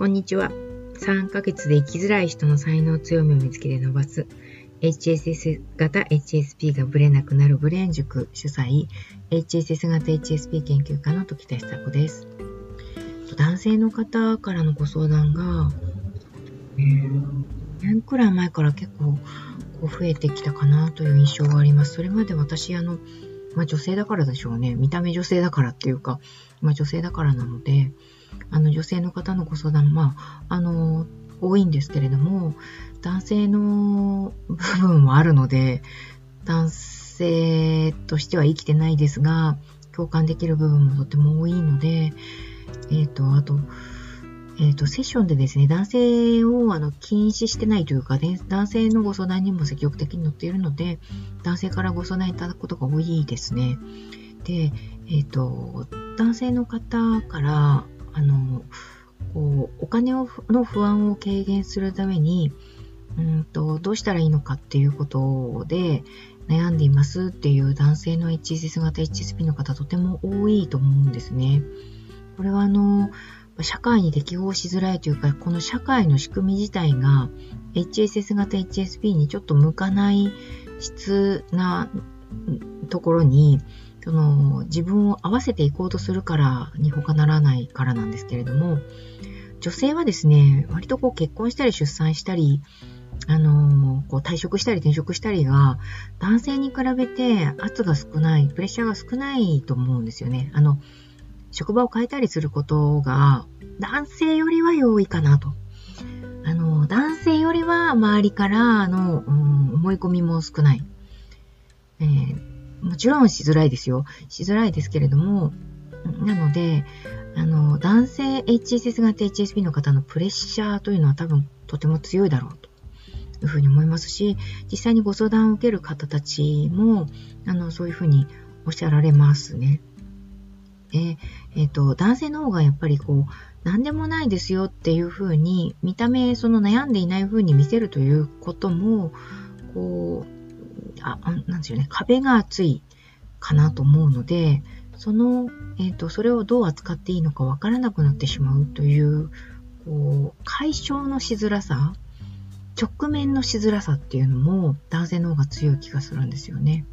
こんにちは。3ヶ月で生きづらい人の才能強みを見つけて伸ばす HSS 型 HSP がブレなくなるブレーン塾主催 HSS 型 HSP 研究家の時田久子です。男性の方からのご相談が、えー、年くらい前から結構こう増えてきたかなという印象があります。それまで私、あの、まあ、女性だからでしょうね。見た目女性だからっていうか、まあ、女性だからなので、あの女性の方のご相談、まあ、あの、多いんですけれども、男性の部分もあるので、男性としては生きてないですが、共感できる部分もとても多いので、えっ、ー、と、あと、えっ、ー、と、セッションでですね、男性をあの禁止してないというか、ね、男性のご相談にも積極的に乗っているので、男性からご相談いただくことが多いですね。で、えっ、ー、と、男性の方から、あの、こうお金をの不安を軽減するために、うんと、どうしたらいいのかっていうことで悩んでいますっていう男性の HSS 型 HSP の方とても多いと思うんですね。これはあの、社会に適応しづらいというか、この社会の仕組み自体が HSS 型 HSP にちょっと向かない質なところに、その自分を合わせていこうとするからに他ならないからなんですけれども、女性はですね、割とこう結婚したり出産したり、あのこう退職したり転職したりが、男性に比べて圧が少ない、プレッシャーが少ないと思うんですよね。あの、職場を変えたりすることが、男性よりは容易かなと。あの、男性よりは周りからの、うん、思い込みも少ない。えー、もちろんしづらいですよ。しづらいですけれども、なので、あの、男性 HSS 型 HSP の方のプレッシャーというのは多分とても強いだろうというふうに思いますし、実際にご相談を受ける方たちも、あの、そういうふうにおっしゃられますね。ええー、と、男性の方がやっぱりこう、何でもないですよっていうふうに、見た目、その悩んでいないふうに見せるということも、こう、あ、なんですよね、壁が厚いかなと思うので、その、えっ、ー、と、それをどう扱っていいのかわからなくなってしまうという、こう、解消のしづらさ、直面のしづらさっていうのも男性の方が強い気がするんですよね。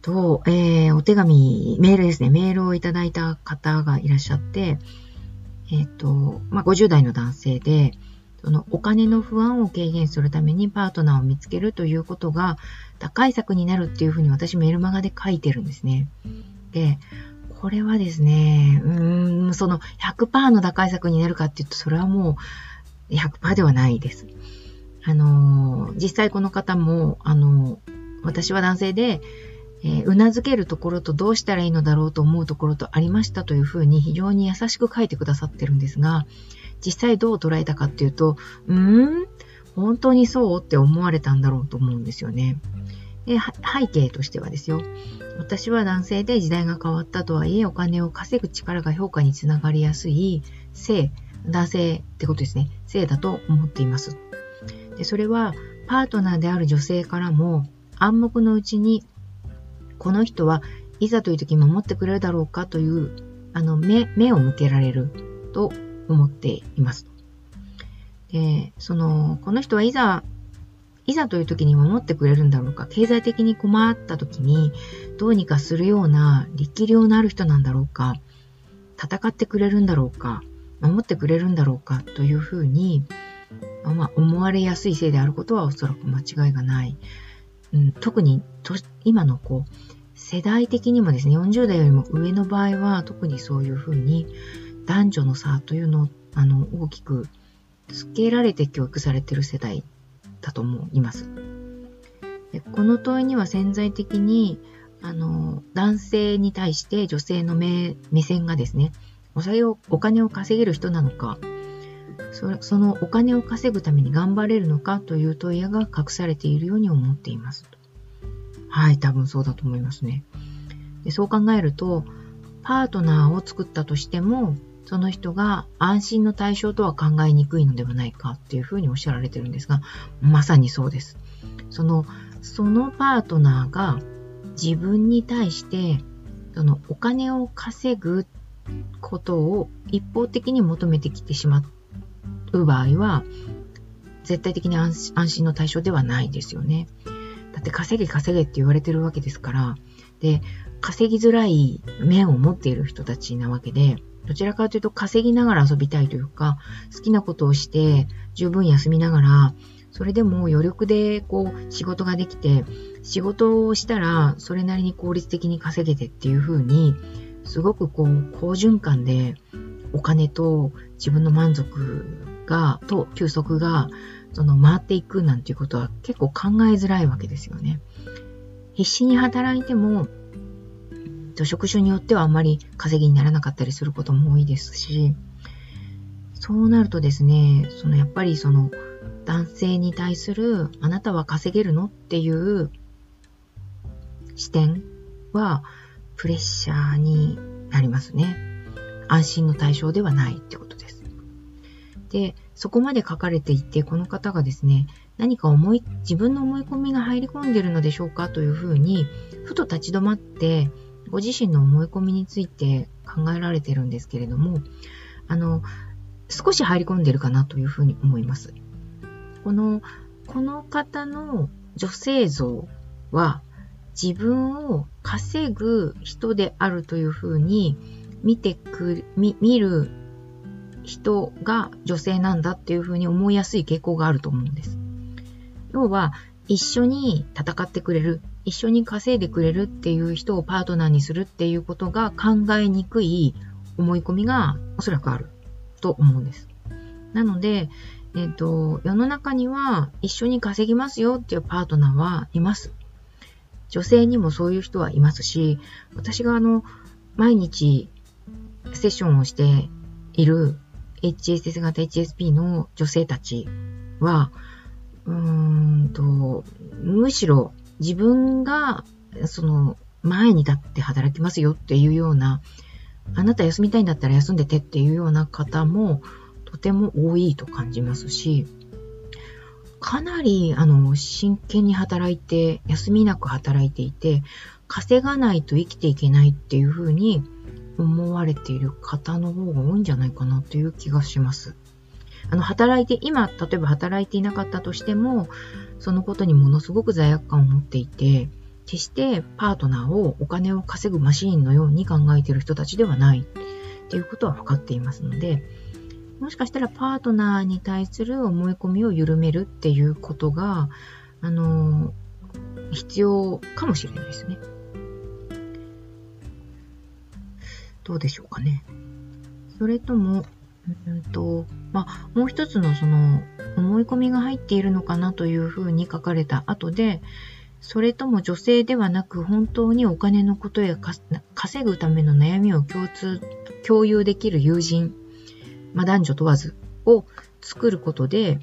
と、えー、お手紙、メールですね、メールをいただいた方がいらっしゃって、えっ、ー、と、まあ、50代の男性で、そのお金の不安を軽減するためにパートナーを見つけるということが打開策になるっていうふうに私メルマガで書いてるんですね。で、これはですね、うーん、その100%の打開策になるかっていうと、それはもう100%ではないです。あの、実際この方も、あの、私は男性で、えー、うなずけるところとどうしたらいいのだろうと思うところとありましたというふうに非常に優しく書いてくださってるんですが、実際どう捉えたかっていうと、うーん本当にそうって思われたんだろうと思うんですよね。で背景としてはですよ。私は男性で時代が変わったとはいえ、お金を稼ぐ力が評価につながりやすい性、男性ってことですね。性だと思っています。でそれは、パートナーである女性からも暗黙のうちにこの人はいざという時守ってくれるだろうかというあの目目を向けられると思っています。で、その、この人はいざ、いざという時に守ってくれるんだろうか、経済的に困った時にどうにかするような力量のある人なんだろうか、戦ってくれるんだろうか、守ってくれるんだろうかというふうに、まあ、思われやすいせいであることはおそらく間違いがない。うん、特に今のこう世代的にもですね、40代よりも上の場合は特にそういうふうに男女の差というのをあの大きくつけられて教育されてる世代だと思います。でこの問いには潜在的にあの男性に対して女性の目目線がですね、おお金を稼げる人なのかそ、そのお金を稼ぐために頑張れるのかという問いが隠されているように思っています。はい、多分そうだと思いますね。でそう考えると、パートナーを作ったとしても、その人が安心の対象とは考えにくいのではないかっていうふうにおっしゃられてるんですが、まさにそうです。その、そのパートナーが自分に対して、そのお金を稼ぐことを一方的に求めてきてしまう場合は、絶対的に安心の対象ではないですよね。だって稼げ稼げって言われてるわけですから、で、稼ぎづらい面を持っている人たちなわけで、どちらかというと稼ぎながら遊びたいというか、好きなことをして十分休みながら、それでも余力でこう仕事ができて、仕事をしたらそれなりに効率的に稼げてっていう風に、すごくこう好循環でお金と自分の満足が、と休息がその回っていくなんていうことは結構考えづらいわけですよね。必死に働いても、職種によってはあんまり稼ぎにならなかったりすることも多いですし、そうなるとですね、そのやっぱりその男性に対するあなたは稼げるのっていう視点はプレッシャーになりますね。安心の対象ではないってことで。そこまで書かれていて、この方がですね、何か思い、自分の思い込みが入り込んでるのでしょうかというふうに、ふと立ち止まって、ご自身の思い込みについて考えられてるんですけれども、あの、少し入り込んでるかなというふうに思います。この、この方の女性像は、自分を稼ぐ人であるというふうに見てく、見、見る人が女性なんだっていうふうに思いやすい傾向があると思うんです。要は、一緒に戦ってくれる、一緒に稼いでくれるっていう人をパートナーにするっていうことが考えにくい思い込みがおそらくあると思うんです。なので、えっ、ー、と、世の中には一緒に稼ぎますよっていうパートナーはいます。女性にもそういう人はいますし、私があの、毎日セッションをしている HSS 型 HSP の女性たちは、うーんと、むしろ自分が、その、前に立って働きますよっていうような、あなた休みたいんだったら休んでてっていうような方もとても多いと感じますし、かなり、あの、真剣に働いて、休みなく働いていて、稼がないと生きていけないっていうふうに思われている方の方が多いんじゃないかなという気がします。あの、働いて、今、例えば働いていなかったとしても、そのことにものすごく罪悪感を持っていて、決してパートナーをお金を稼ぐマシーンのように考えている人たちではないっていうことは分かっていますので、もしかしたらパートナーに対する思い込みを緩めるっていうことが、あの、必要かもしれないですね。どうでしょうかね。それとも、うんと、まあ、もう一つのその、思い込みが入っているのかなというふうに書かれた後で、それとも女性ではなく本当にお金のことや稼ぐための悩みを共通、共有できる友人、まあ、男女問わずを作ることで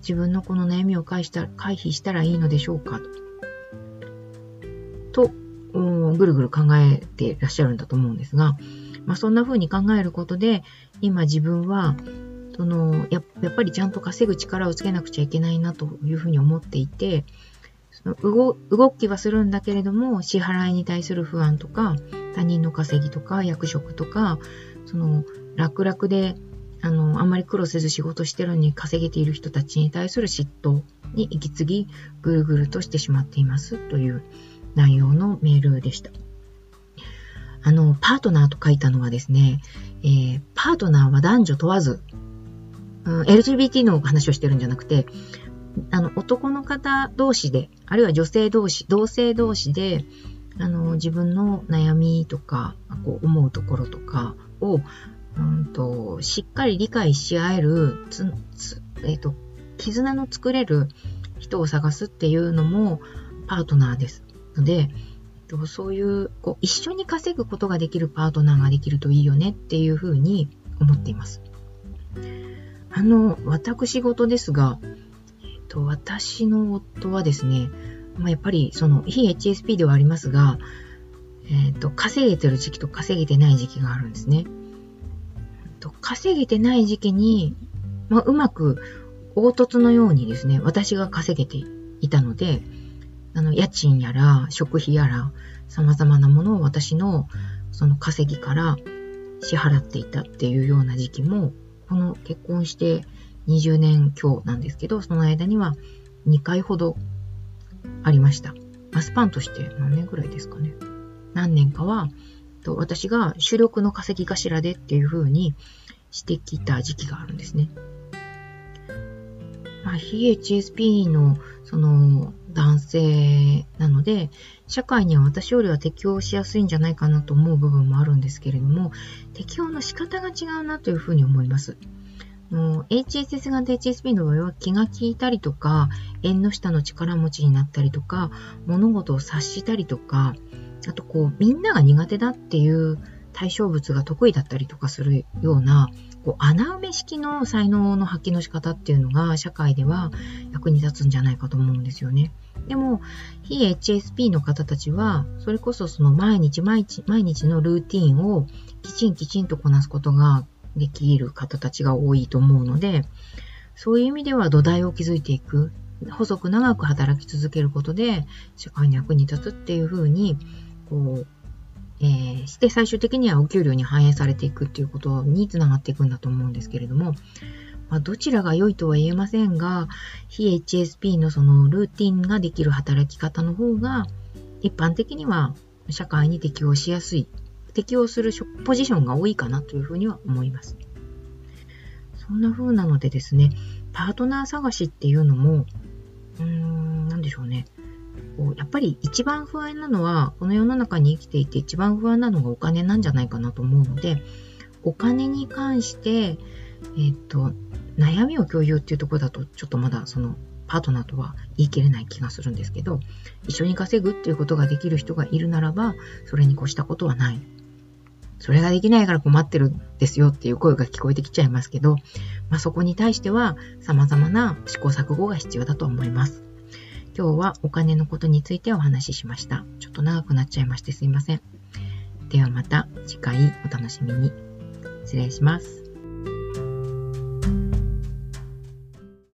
自分のこの悩みを回した回避したらいいのでしょうかと、ぐるぐる考えていらっしゃるんだと思うんですが、まあ、そんな風に考えることで、今自分は、そのや、っぱりちゃんと稼ぐ力をつけなくちゃいけないなというふうに思っていて、その動動きはするんだけれども、支払いに対する不安とか、他人の稼ぎとか、役職とか、その、楽々で、あの、あんまり苦労せず仕事してるのに稼げている人たちに対する嫉妬に行き継ぎ、ぐるぐるとしてしまっていますという内容のメールでした。あの、パートナーと書いたのはですね、えー、パートナーは男女問わず、うん、LGBT の話をしてるんじゃなくて、あの、男の方同士で、あるいは女性同士、同性同士で、あの、自分の悩みとか、こう思うところとかを、うんと、しっかり理解し合える、つ、つえっ、ー、と、絆の作れる人を探すっていうのもパートナーです。ので、そういう、こう、一緒に稼ぐことができるパートナーができるといいよねっていうふうに思っています。あの、私事ですが、えっと、私の夫はですね、まあ、やっぱりその非 HSP ではありますが、えっと、稼げてる時期と稼げてない時期があるんですね。と稼げてない時期に、まあ、うまく凹凸のようにですね、私が稼げていたので、あの、家賃やら、食費やら、様々なものを私の、その稼ぎから支払っていたっていうような時期も、この結婚して20年強なんですけど、その間には2回ほどありました。まあ、スパンとして何年ぐらいですかね。何年かは、と私が主力の稼ぎ頭でっていう風にしてきた時期があるんですね。まあ、非 HSP のその男性なので、社会には私よりは適応しやすいんじゃないかなと思う部分もあるんですけれども、適応の仕方が違うなというふうに思います。HSS 型 HSP の場合は気が利いたりとか、縁の下の力持ちになったりとか、物事を察したりとか、あとこう、みんなが苦手だっていう対象物が得意だったりとかするような、こう穴埋め式の才能の発揮の仕方っていうのが社会では役に立つんじゃないかと思うんですよね。でも、非 HSP の方たちは、それこそその毎日毎日、毎日のルーティンをきちんきちんとこなすことができる方たちが多いと思うので、そういう意味では土台を築いていく、細く長く働き続けることで、社会に役に立つっていうふうに、こう、えー、して最終的にはお給料に反映されていくっていうことにつながっていくんだと思うんですけれども、まあ、どちらが良いとは言えませんが、非 HSP のそのルーティンができる働き方の方が、一般的には社会に適応しやすい、適応するポジションが多いかなというふうには思います。そんな風なのでですね、パートナー探しっていうのも、うーん、なんでしょうね。やっぱり一番不安なのは、この世の中に生きていて一番不安なのがお金なんじゃないかなと思うので、お金に関して、えっ、と、悩みを共有っていうところだと、ちょっとまだそのパートナーとは言い切れない気がするんですけど、一緒に稼ぐっていうことができる人がいるならば、それに越したことはない。それができないから困ってるんですよっていう声が聞こえてきちゃいますけど、まあ、そこに対しては様々な試行錯誤が必要だと思います。今日はお金のことについてお話ししました。ちょっと長くなっちゃいましてすいません。ではまた次回お楽しみに。失礼します。